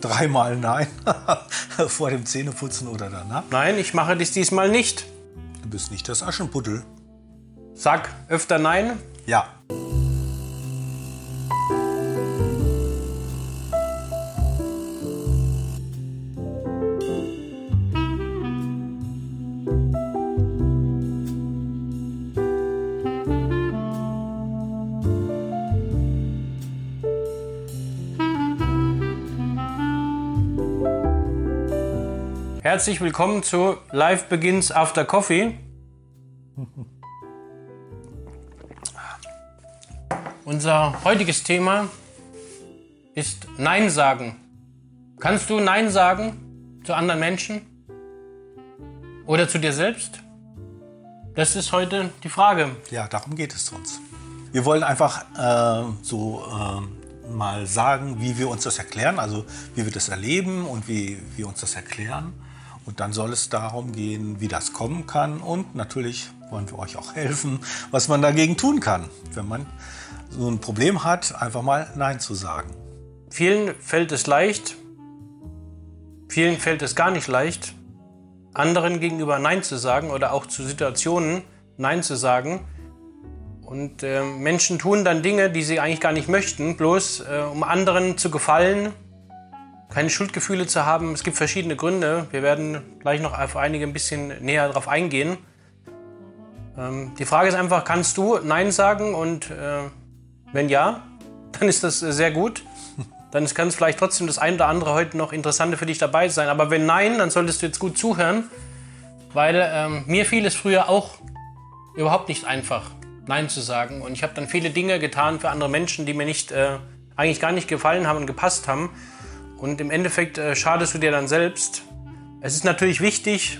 Dreimal Nein. Vor dem Zähneputzen oder danach. Nein, ich mache dies diesmal nicht. Du bist nicht das Aschenputtel. Sag öfter Nein. Ja. Herzlich willkommen zu Live Begins After Coffee. Unser heutiges Thema ist Nein sagen. Kannst du Nein sagen zu anderen Menschen? Oder zu dir selbst? Das ist heute die Frage. Ja, darum geht es uns. Wir wollen einfach äh, so äh, mal sagen, wie wir uns das erklären, also wie wir das erleben und wie wir uns das erklären. Und dann soll es darum gehen, wie das kommen kann. Und natürlich wollen wir euch auch helfen, was man dagegen tun kann, wenn man so ein Problem hat, einfach mal Nein zu sagen. Vielen fällt es leicht, vielen fällt es gar nicht leicht, anderen gegenüber Nein zu sagen oder auch zu Situationen Nein zu sagen. Und äh, Menschen tun dann Dinge, die sie eigentlich gar nicht möchten, bloß äh, um anderen zu gefallen, keine Schuldgefühle zu haben. Es gibt verschiedene Gründe. Wir werden gleich noch auf einige ein bisschen näher darauf eingehen. Ähm, die Frage ist einfach, kannst du Nein sagen? Und äh, wenn ja, dann ist das sehr gut. Dann kann es vielleicht trotzdem das ein oder andere heute noch Interessante für dich dabei sein. Aber wenn nein, dann solltest du jetzt gut zuhören, weil ähm, mir fiel es früher auch überhaupt nicht einfach, Nein zu sagen. Und ich habe dann viele Dinge getan für andere Menschen, die mir nicht, äh, eigentlich gar nicht gefallen haben und gepasst haben. Und im Endeffekt äh, schadest du dir dann selbst. Es ist natürlich wichtig,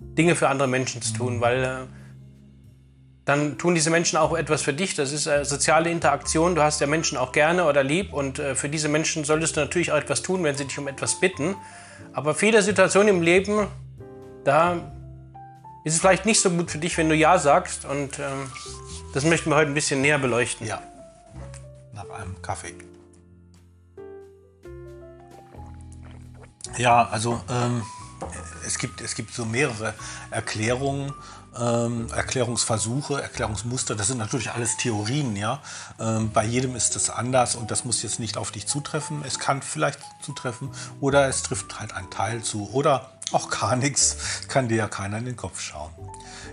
Dinge für andere Menschen zu tun, weil äh, dann tun diese Menschen auch etwas für dich. Das ist äh, soziale Interaktion. Du hast ja Menschen auch gerne oder lieb und äh, für diese Menschen solltest du natürlich auch etwas tun, wenn sie dich um etwas bitten. Aber viele Situationen im Leben, da ist es vielleicht nicht so gut für dich, wenn du Ja sagst und ähm, das möchten wir heute ein bisschen näher beleuchten. Ja, nach einem Kaffee. Ja, also ähm, es, gibt, es gibt so mehrere Erklärungen, ähm, Erklärungsversuche, Erklärungsmuster. Das sind natürlich alles Theorien, ja. Ähm, bei jedem ist es anders und das muss jetzt nicht auf dich zutreffen. Es kann vielleicht zutreffen oder es trifft halt ein Teil zu oder auch gar nichts. Kann dir ja keiner in den Kopf schauen.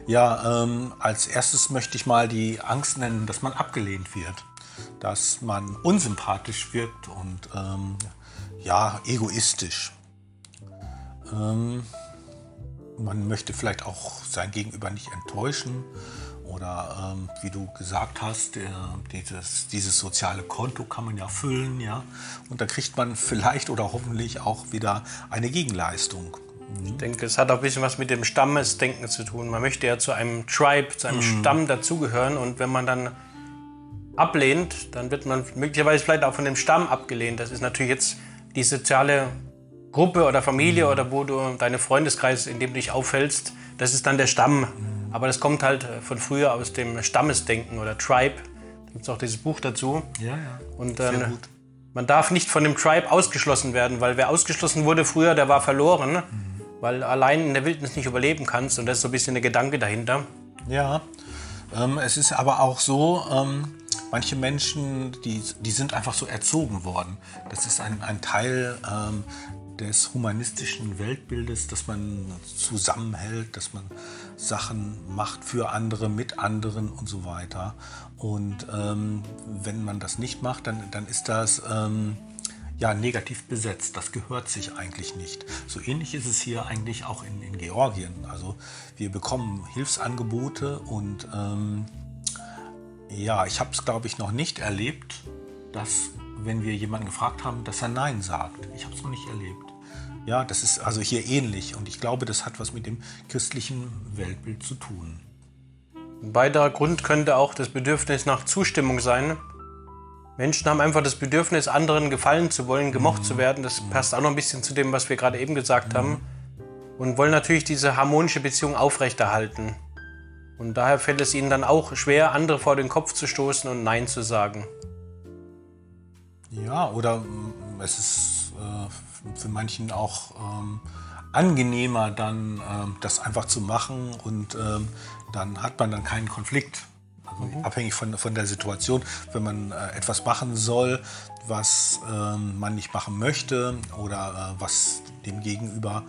Ja, ähm, als erstes möchte ich mal die Angst nennen, dass man abgelehnt wird, dass man unsympathisch wirkt und ähm, ja, egoistisch. Ähm, man möchte vielleicht auch sein Gegenüber nicht enttäuschen oder ähm, wie du gesagt hast, äh, dieses, dieses soziale Konto kann man ja füllen, ja, und da kriegt man vielleicht oder hoffentlich auch wieder eine Gegenleistung. Ich denke, es hat auch ein bisschen was mit dem Stammesdenken zu tun. Man möchte ja zu einem Tribe, zu einem mhm. Stamm dazugehören und wenn man dann ablehnt, dann wird man möglicherweise vielleicht auch von dem Stamm abgelehnt. Das ist natürlich jetzt die soziale Gruppe oder Familie mhm. oder wo du deine Freundeskreis, in dem du dich aufhältst, das ist dann der Stamm. Mhm. Aber das kommt halt äh, von früher aus dem Stammesdenken oder Tribe. Da gibt es auch dieses Buch dazu. Ja, ja. Und ähm, man darf nicht von dem Tribe ausgeschlossen werden, weil wer ausgeschlossen wurde früher, der war verloren, mhm. weil allein in der Wildnis nicht überleben kannst. Und das ist so ein bisschen der Gedanke dahinter. Ja, ähm, es ist aber auch so, ähm, manche Menschen, die, die sind einfach so erzogen worden. Das ist ein, ein Teil ähm, des humanistischen Weltbildes, dass man zusammenhält, dass man Sachen macht für andere, mit anderen und so weiter. Und ähm, wenn man das nicht macht, dann, dann ist das ähm, ja negativ besetzt. Das gehört sich eigentlich nicht. So ähnlich ist es hier eigentlich auch in, in Georgien. Also wir bekommen Hilfsangebote und ähm, ja, ich habe es glaube ich noch nicht erlebt, dass wenn wir jemanden gefragt haben, dass er Nein sagt. Ich habe es noch nicht erlebt. Ja, das ist also hier ähnlich und ich glaube, das hat was mit dem christlichen Weltbild zu tun. Ein weiterer Grund könnte auch das Bedürfnis nach Zustimmung sein. Menschen haben einfach das Bedürfnis, anderen gefallen zu wollen, gemocht mhm. zu werden. Das mhm. passt auch noch ein bisschen zu dem, was wir gerade eben gesagt mhm. haben. Und wollen natürlich diese harmonische Beziehung aufrechterhalten. Und daher fällt es ihnen dann auch schwer, andere vor den Kopf zu stoßen und Nein zu sagen. Ja, oder es ist äh, für manchen auch ähm, angenehmer, dann ähm, das einfach zu machen und ähm, dann hat man dann keinen Konflikt. Mhm. abhängig von, von der Situation, wenn man äh, etwas machen soll, was ähm, man nicht machen möchte oder äh, was dem Gegenüber,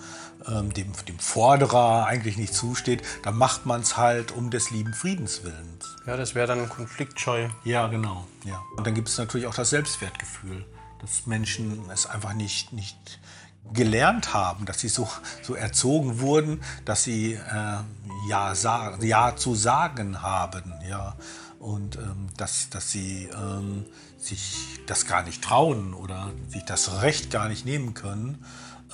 ähm, dem, dem Forderer eigentlich nicht zusteht, dann macht man es halt um des lieben Friedens willens. Ja, das wäre dann konfliktscheu. Ja, genau. Ja. Und dann gibt es natürlich auch das Selbstwertgefühl, dass Menschen es einfach nicht, nicht gelernt haben, dass sie so, so erzogen wurden, dass sie äh, ja, sagen, ja zu sagen haben. Ja. Und ähm, dass, dass sie ähm, sich das gar nicht trauen oder sich das Recht gar nicht nehmen können,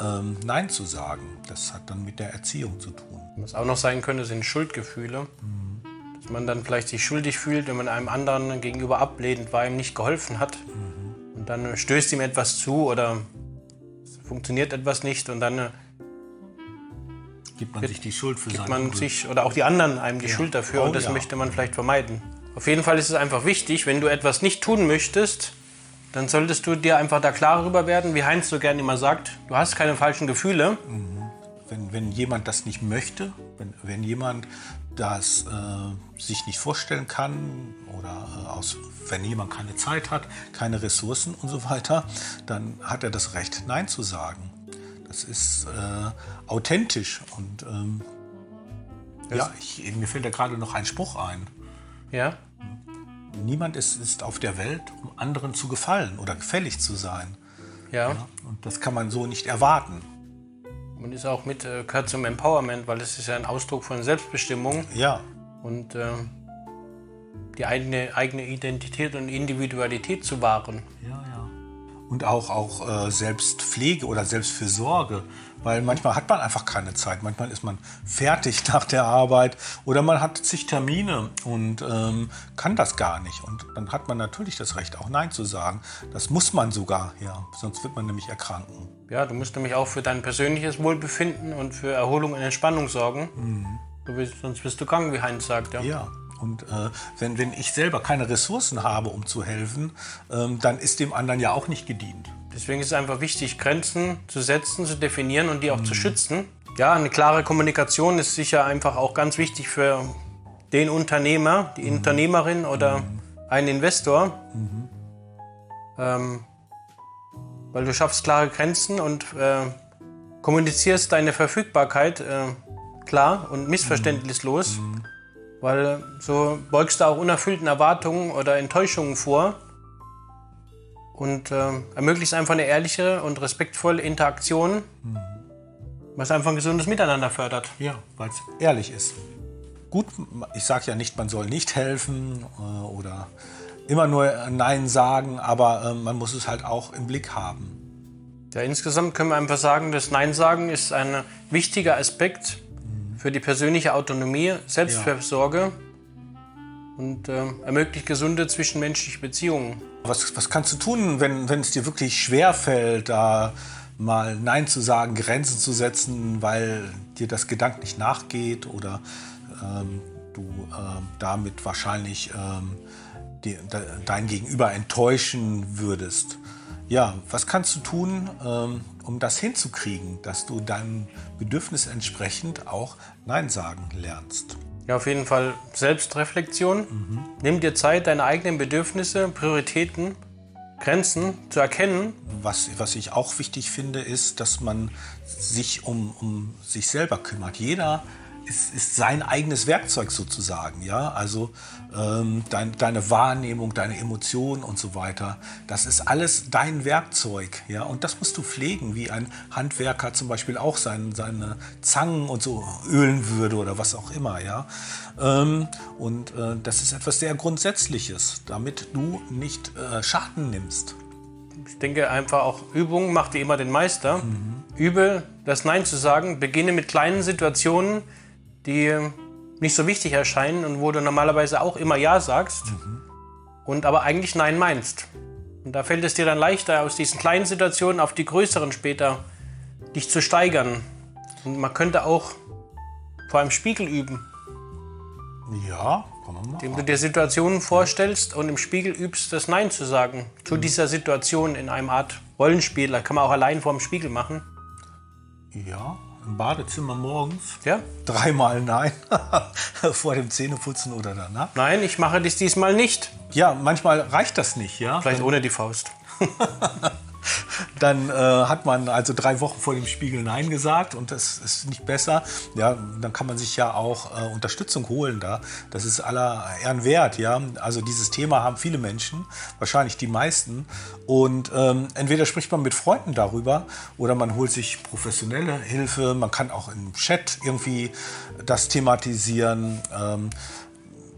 ähm, Nein zu sagen. Das hat dann mit der Erziehung zu tun. Was auch noch sein könnte, sind Schuldgefühle. Dass man dann vielleicht sich schuldig fühlt, wenn man einem anderen gegenüber ablehnend war, ihm nicht geholfen hat. Und dann stößt ihm etwas zu oder funktioniert etwas nicht und dann äh, Gibt man sich die Schuld für gibt man Unglück. sich oder auch die anderen einem die Ja. Schuld dafür Oh, und das ja. möchte man vielleicht vermeiden. Auf jeden Fall ist es einfach wichtig, wenn du etwas nicht tun möchtest, dann solltest du dir einfach da klar darüber werden, wie Heinz so gerne immer sagt, du hast keine falschen Gefühle. wenn, wenn jemand das nicht möchte, wenn, wenn jemand das äh, sich nicht vorstellen kann oder äh, aus, wenn jemand keine Zeit hat, keine Ressourcen und so weiter, dann hat er das Recht, Nein zu sagen. Das ist äh, authentisch und ähm, ja, ich, mir fällt da gerade noch ein Spruch ein. Ja, Niemand ist, ist auf der Welt, um anderen zu gefallen oder gefällig zu sein. ja. Ja? Und das kann man so nicht erwarten. Und ist auch mit äh, gehört zum Empowerment, weil es ist ja ein Ausdruck von Selbstbestimmung Ja, und äh, die eigene, eigene Identität und Individualität zu wahren. Ja, ja. Und auch, auch äh, Selbstpflege oder Selbstfürsorge. Weil manchmal hat man einfach keine Zeit. Manchmal ist man fertig nach der Arbeit oder man hat zig Termine und ähm, kann das gar nicht. Und dann hat man natürlich das Recht, auch Nein zu sagen. Das muss man sogar, ja. Sonst wird man nämlich erkranken. Ja, du musst nämlich auch für dein persönliches Wohlbefinden und für Erholung und Entspannung sorgen. Du bist, sonst bist du krank, wie Heinz sagt. Ja. Ja. Und äh, wenn, wenn ich selber keine Ressourcen habe, um zu helfen, ähm, dann ist dem anderen ja auch nicht gedient. Deswegen ist es einfach wichtig, Grenzen zu setzen, zu definieren und die auch zu schützen. Ja, eine klare Kommunikation ist sicher einfach auch ganz wichtig für den Unternehmer, die Unternehmerin oder einen Investor. Ähm, weil du schaffst klare Grenzen und äh, kommunizierst deine Verfügbarkeit äh, klar und missverständnislos. Weil so beugst du auch unerfüllten Erwartungen oder Enttäuschungen vor und äh, ermöglicht einfach eine ehrliche und respektvolle Interaktion, was einfach ein gesundes Miteinander fördert. Ja, weil es ehrlich ist. Gut, ich sage ja nicht, man soll nicht helfen äh, oder immer nur Nein sagen, aber äh, man muss es halt auch im Blick haben. Ja, insgesamt können wir einfach sagen, das Nein sagen ist ein wichtiger Aspekt für die persönliche Autonomie, Selbstfürsorge und äh, ermöglicht gesunde zwischenmenschliche Beziehungen. Was, was kannst du tun, wenn, es dir wirklich schwer fällt, da mal Nein zu sagen, Grenzen zu setzen, weil dir das gedanklich nachgeht oder ähm, du ähm, damit wahrscheinlich ähm, die, de, dein Gegenüber enttäuschen würdest? Ja, was kannst du tun, ähm, um das hinzukriegen, dass du deinem Bedürfnis entsprechend auch Nein sagen lernst? Ja, auf jeden Fall Selbstreflexion. Nimm dir Zeit, deine eigenen Bedürfnisse, Prioritäten, Grenzen zu erkennen. Was, was ich auch wichtig finde, ist, dass man sich um, um sich selber kümmert. Jeder ist, ist sein eigenes Werkzeug sozusagen. Ja? Also ähm, dein, deine Wahrnehmung, deine Emotionen und so weiter, das ist alles dein Werkzeug. Ja? Und das musst du pflegen, wie ein Handwerker zum Beispiel auch sein, seine Zangen und so ölen würde oder was auch immer. Ja? Ähm, und äh, das ist etwas sehr Grundsätzliches, damit du nicht äh, Schaden nimmst. Ich denke einfach auch, Übung macht wie immer den Meister. Übe das Nein zu sagen. Beginne mit kleinen Situationen, die nicht so wichtig erscheinen und wo du normalerweise auch immer Ja sagst und aber eigentlich Nein meinst. Und da fällt es dir dann leichter, aus diesen kleinen Situationen auf die größeren später dich zu steigern. Und man könnte auch vor einem Spiegel üben. Ja, Kann man machen. Indem du dir Situationen vorstellst und im Spiegel übst, das Nein zu sagen. Zu dieser Situation in einem Art Rollenspiel. Das kann man auch allein vor dem Spiegel machen. Ja, im Badezimmer morgens. Ja? Dreimal nein. Vor dem Zähneputzen oder danach. Nein, ich mache dies diesmal nicht. Ja, manchmal reicht das nicht, ja. Vielleicht ohne die Faust. Dann äh, hat man also drei Wochen vor dem Spiegel Nein gesagt und das ist nicht besser. Ja, dann kann man sich ja auch äh, Unterstützung holen da. Das ist aller Ehren wert, ja. Also dieses Thema haben viele Menschen, wahrscheinlich die meisten. Und ähm, entweder spricht man mit Freunden darüber oder man holt sich professionelle Hilfe. Man kann auch im Chat irgendwie das thematisieren. Ähm,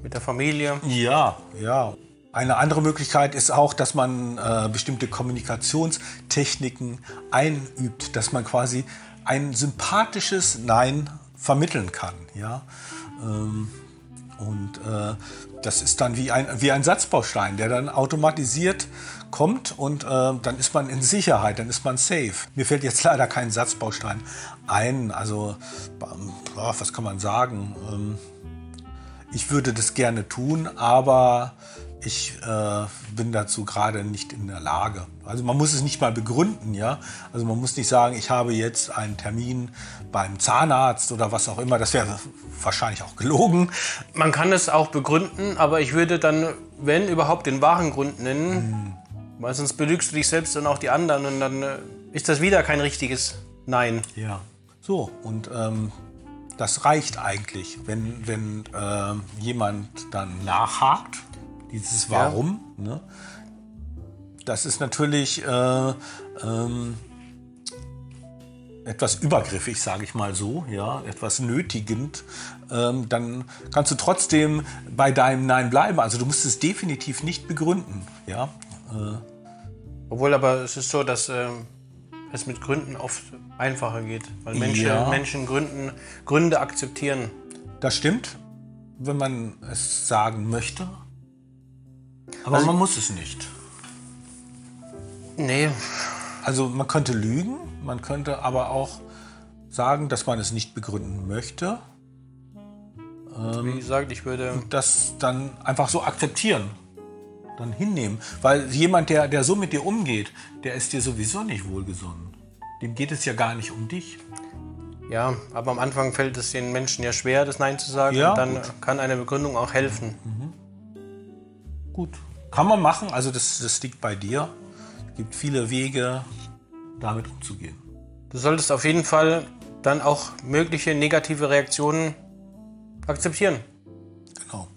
Mit der Familie. ja, ja. Eine andere Möglichkeit ist auch, dass man äh, bestimmte Kommunikationstechniken einübt, dass man quasi ein sympathisches Nein vermitteln kann. Ja? Ähm, und äh, das ist dann wie ein, wie ein Satzbaustein, der dann automatisiert kommt und äh, dann ist man in Sicherheit, dann ist man safe. Mir fällt jetzt leider kein Satzbaustein ein. Also, ähm, ja, was kann man sagen? Ähm, ich würde das gerne tun, aber ich äh, bin dazu gerade nicht in der Lage. Also man muss es nicht mal begründen, ja. Also man muss nicht sagen, ich habe jetzt einen Termin beim Zahnarzt oder was auch immer. Das wäre wahrscheinlich auch gelogen. Man kann es auch begründen, aber ich würde dann, wenn überhaupt, den wahren Grund nennen. Weil sonst belügst du dich selbst und auch die anderen und dann äh, ist das wieder kein richtiges Nein. Ja. So, und ähm, das reicht eigentlich, wenn, wenn äh, jemand dann nachhakt, dieses Warum. Ne? Das ist natürlich äh, ähm, etwas übergriffig, sage ich mal so, ja, etwas nötigend, ähm, dann kannst du trotzdem bei deinem Nein bleiben. Also du musst es definitiv nicht begründen, ja. Äh, Obwohl aber es ist so, dass ähm, es mit Gründen oft einfacher geht. Weil Menschen, Ja. Menschen Gründen, Gründe akzeptieren. Das stimmt, wenn man es sagen möchte. Aber Also- man muss es nicht. Nee, Also man könnte lügen, man könnte aber auch sagen, dass man es nicht begründen möchte. wie gesagt, ich würde. Das dann einfach so akzeptieren, dann hinnehmen. Weil jemand, der, der so mit dir umgeht, der ist dir sowieso nicht wohlgesonnen. Dem geht es ja gar nicht um dich. Ja, aber am Anfang fällt es den Menschen ja schwer, das Nein zu sagen. Ja, und dann gut. kann eine Begründung auch helfen. Gut. Kann man machen, also das, das liegt bei dir. Es gibt viele Wege, damit umzugehen. Du solltest auf jeden Fall dann auch mögliche negative Reaktionen akzeptieren. Genau.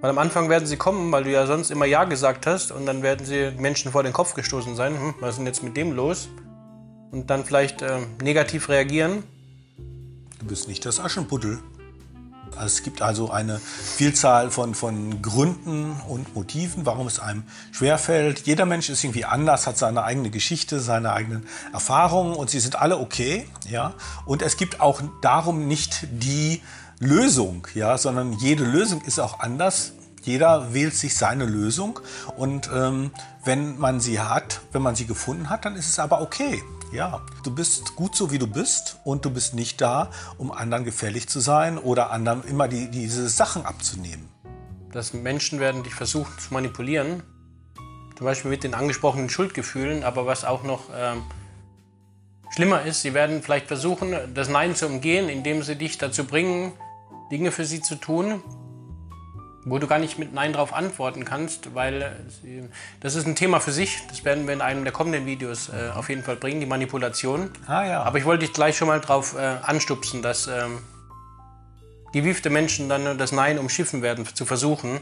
Weil am Anfang werden sie kommen, weil du ja sonst immer Ja gesagt hast und dann werden sie Menschen vor den Kopf gestoßen sein. Hm, was ist denn jetzt mit dem los? Und dann vielleicht äh, negativ reagieren. Du bist nicht das Aschenputtel. Es gibt also eine Vielzahl von, von Gründen und Motiven, warum es einem schwerfällt. Jeder Mensch ist irgendwie anders, hat seine eigene Geschichte, seine eigenen Erfahrungen und sie sind alle okay. Ja? Und es gibt auch darum nicht die Lösung, ja? sondern jede Lösung ist auch anders. Jeder wählt sich seine Lösung und ähm, wenn man sie hat, wenn man sie gefunden hat, dann ist es aber okay. Ja, du bist gut so, wie du bist und du bist nicht da, um anderen gefällig zu sein oder anderen immer die, diese Sachen abzunehmen. dass Menschen werden dich versuchen zu manipulieren. Zum Beispiel mit den angesprochenen Schuldgefühlen, aber was auch noch ähm, schlimmer ist, sie werden vielleicht versuchen, das Nein zu umgehen, indem sie dich dazu bringen, Dinge für sie zu tun, wo du gar nicht mit Nein drauf antworten kannst, weil äh, das ist ein Thema für sich. Das werden wir in einem der kommenden Videos äh, auf jeden Fall bringen, die Manipulation. Ah ja. Aber ich wollte dich gleich schon mal drauf äh, anstupsen, dass ähm, gewiefte Menschen dann das Nein umschiffen werden, zu versuchen.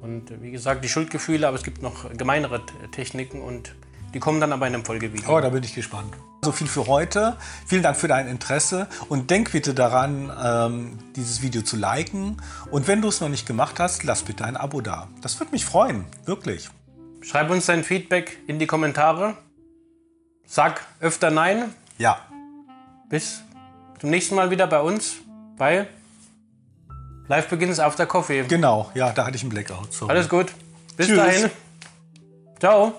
Und äh, wie gesagt, die Schuldgefühle, aber es gibt noch gemeinere Techniken und die kommen dann aber in einem Folgevideo. Oh, da bin ich gespannt. So viel für heute. Vielen Dank für dein Interesse und denk bitte daran, ähm, dieses Video zu liken. Und wenn du es noch nicht gemacht hast, lass bitte ein Abo da. Das würde mich freuen, wirklich. Schreib uns dein Feedback in die Kommentare. Sag öfter Nein. Ja, Bis zum nächsten Mal wieder bei uns bei Live Begins After Coffee. genau. Ja, da hatte ich einen Blackout. Sorry. Alles gut. Bis Tschüss. dahin. Ciao.